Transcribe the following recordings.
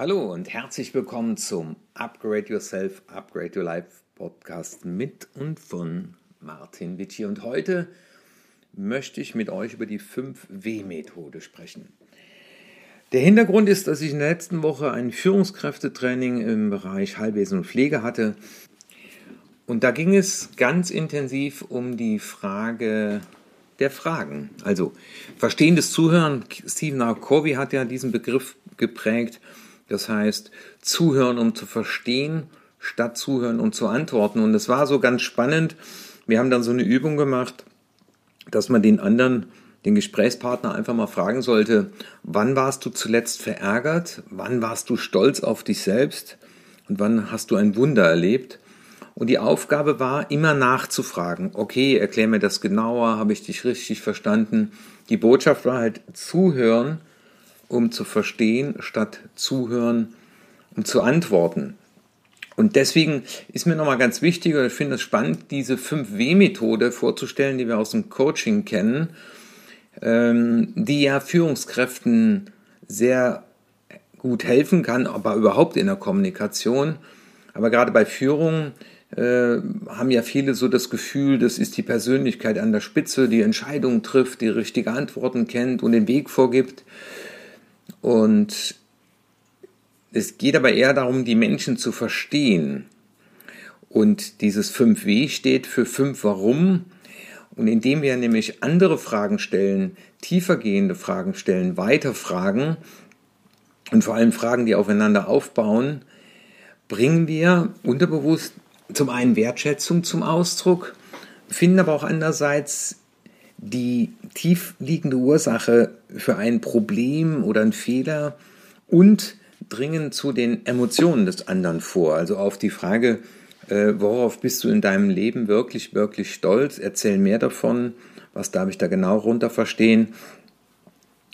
Hallo und herzlich willkommen zum Upgrade Yourself, Upgrade Your Life Podcast mit und von Martin Witschi. Und heute möchte ich mit euch über die 5W-Methode sprechen. Der Hintergrund ist, dass ich in der letzten Woche ein Führungskräftetraining im Bereich Heilwesen und Pflege hatte. Und da ging es ganz intensiv um die Frage der Fragen. Also verstehendes Zuhören. Stephen R. Covey hat ja diesen Begriff geprägt. Das heißt, zuhören, um zu verstehen, statt zuhören, um zu antworten. Und es war so ganz spannend. Wir haben dann so eine Übung gemacht, dass man den anderen, den Gesprächspartner einfach mal fragen sollte, wann warst du zuletzt verärgert? Wann warst du stolz auf dich selbst? Und wann hast du ein Wunder erlebt? Und die Aufgabe war, immer nachzufragen. Okay, erklär mir das genauer, habe ich dich richtig verstanden? Die Botschaft war halt zuhören um zu verstehen, statt zuhören, um zu antworten. Und deswegen ist mir nochmal ganz wichtig, oder ich finde es spannend, diese 5W-Methode vorzustellen, die wir aus dem Coaching kennen, ähm, die ja Führungskräften sehr gut helfen kann, aber überhaupt in der Kommunikation. Aber gerade bei Führung äh, haben ja viele so das Gefühl, das ist die Persönlichkeit an der Spitze, die Entscheidungen trifft, die richtige Antworten kennt und den Weg vorgibt. Und es geht aber eher darum, die Menschen zu verstehen. Und dieses 5W steht für 5 Warum. Und indem wir nämlich andere Fragen stellen, tiefergehende Fragen stellen, weiter Fragen und vor allem Fragen, die aufeinander aufbauen, bringen wir unterbewusst zum einen Wertschätzung zum Ausdruck, finden aber auch andererseits die tief liegende Ursache für ein Problem oder einen Fehler und dringen zu den Emotionen des anderen vor. Also auf die Frage, äh, worauf bist du in deinem Leben wirklich, wirklich stolz? Erzähl mehr davon. Was darf ich da genau runter verstehen?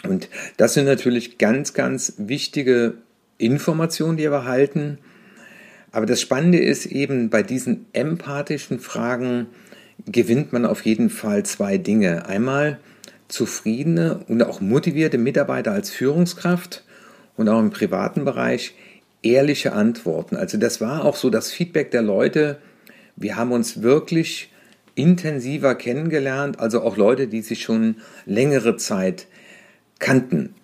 Und das sind natürlich ganz, ganz wichtige Informationen, die wir erhalten. Aber das Spannende ist eben bei diesen empathischen Fragen, gewinnt man auf jeden Fall zwei Dinge. Einmal zufriedene und auch motivierte Mitarbeiter als Führungskraft und auch im privaten Bereich ehrliche Antworten. Also das war auch so das Feedback der Leute. Wir haben uns wirklich intensiver kennengelernt, also auch Leute, die sich schon längere Zeit kannten.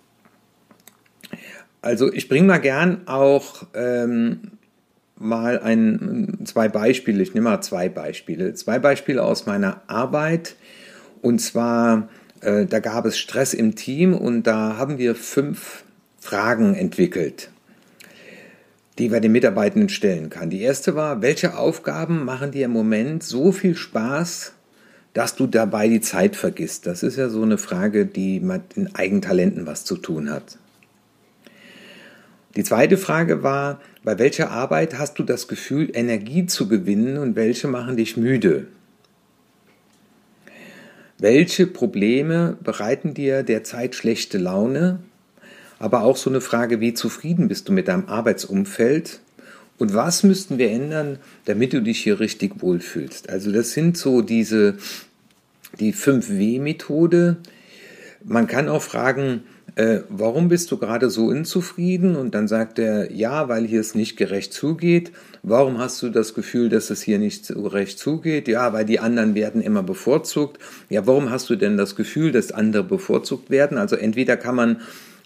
Also ich bringe mal gern auch ähm, mal ein, zwei Beispiele, ich nehme mal zwei Beispiele. Zwei Beispiele aus meiner Arbeit. Und zwar, äh, da gab es Stress im Team und da haben wir fünf Fragen entwickelt, die wir den Mitarbeitenden stellen kann. Die erste war, welche Aufgaben machen dir im Moment so viel Spaß, dass du dabei die Zeit vergisst? Das ist ja so eine Frage, die mit den Eigentalenten was zu tun hat. Die zweite Frage war, bei welcher Arbeit hast du das Gefühl, Energie zu gewinnen und welche machen dich müde? Welche Probleme bereiten dir derzeit schlechte Laune? Aber auch so eine Frage, wie zufrieden bist du mit deinem Arbeitsumfeld? Und was müssten wir ändern, damit du dich hier richtig wohlfühlst? Also das sind so diese, die 5W-Methode. Man kann auch fragen, äh, warum bist du gerade so unzufrieden? Und dann sagt er, ja, weil hier es nicht gerecht zugeht. Warum hast du das Gefühl, dass es hier nicht gerecht zugeht? Ja, weil die anderen werden immer bevorzugt. Ja, warum hast du denn das Gefühl, dass andere bevorzugt werden? Also entweder kann man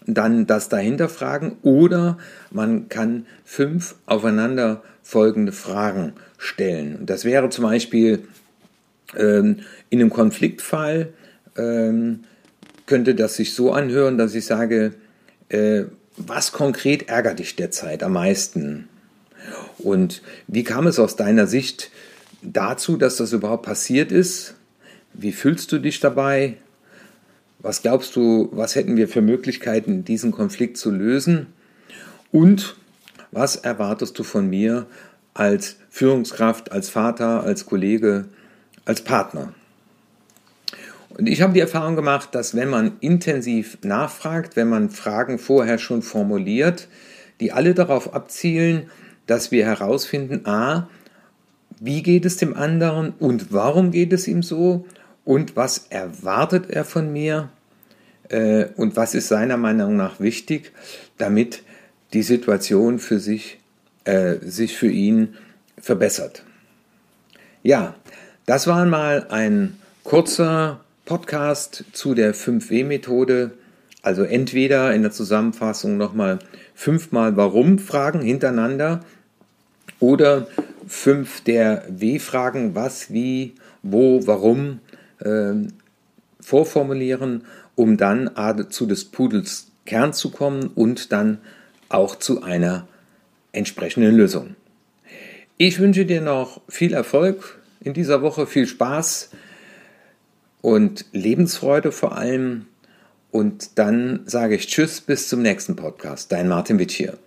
dann das dahinter fragen oder man kann fünf aufeinander folgende Fragen stellen. Das wäre zum Beispiel ähm, in einem Konfliktfall, ähm, könnte das sich so anhören, dass ich sage, äh, was konkret ärgert dich derzeit am meisten? Und wie kam es aus deiner Sicht dazu, dass das überhaupt passiert ist? Wie fühlst du dich dabei? Was glaubst du, was hätten wir für Möglichkeiten, diesen Konflikt zu lösen? Und was erwartest du von mir als Führungskraft, als Vater, als Kollege, als Partner? Und ich habe die Erfahrung gemacht, dass wenn man intensiv nachfragt, wenn man Fragen vorher schon formuliert, die alle darauf abzielen, dass wir herausfinden, a, wie geht es dem anderen und warum geht es ihm so und was erwartet er von mir äh, und was ist seiner Meinung nach wichtig, damit die Situation für sich, äh, sich für ihn verbessert. Ja, das war mal ein kurzer Podcast zu der 5W-Methode. Also entweder in der Zusammenfassung nochmal fünfmal Warum-Fragen hintereinander oder fünf der W-Fragen, was, wie, wo, warum äh, vorformulieren, um dann zu des Pudels Kern zu kommen und dann auch zu einer entsprechenden Lösung. Ich wünsche dir noch viel Erfolg in dieser Woche, viel Spaß und Lebensfreude vor allem. Und dann sage ich Tschüss bis zum nächsten Podcast. Dein Martin Witsch hier.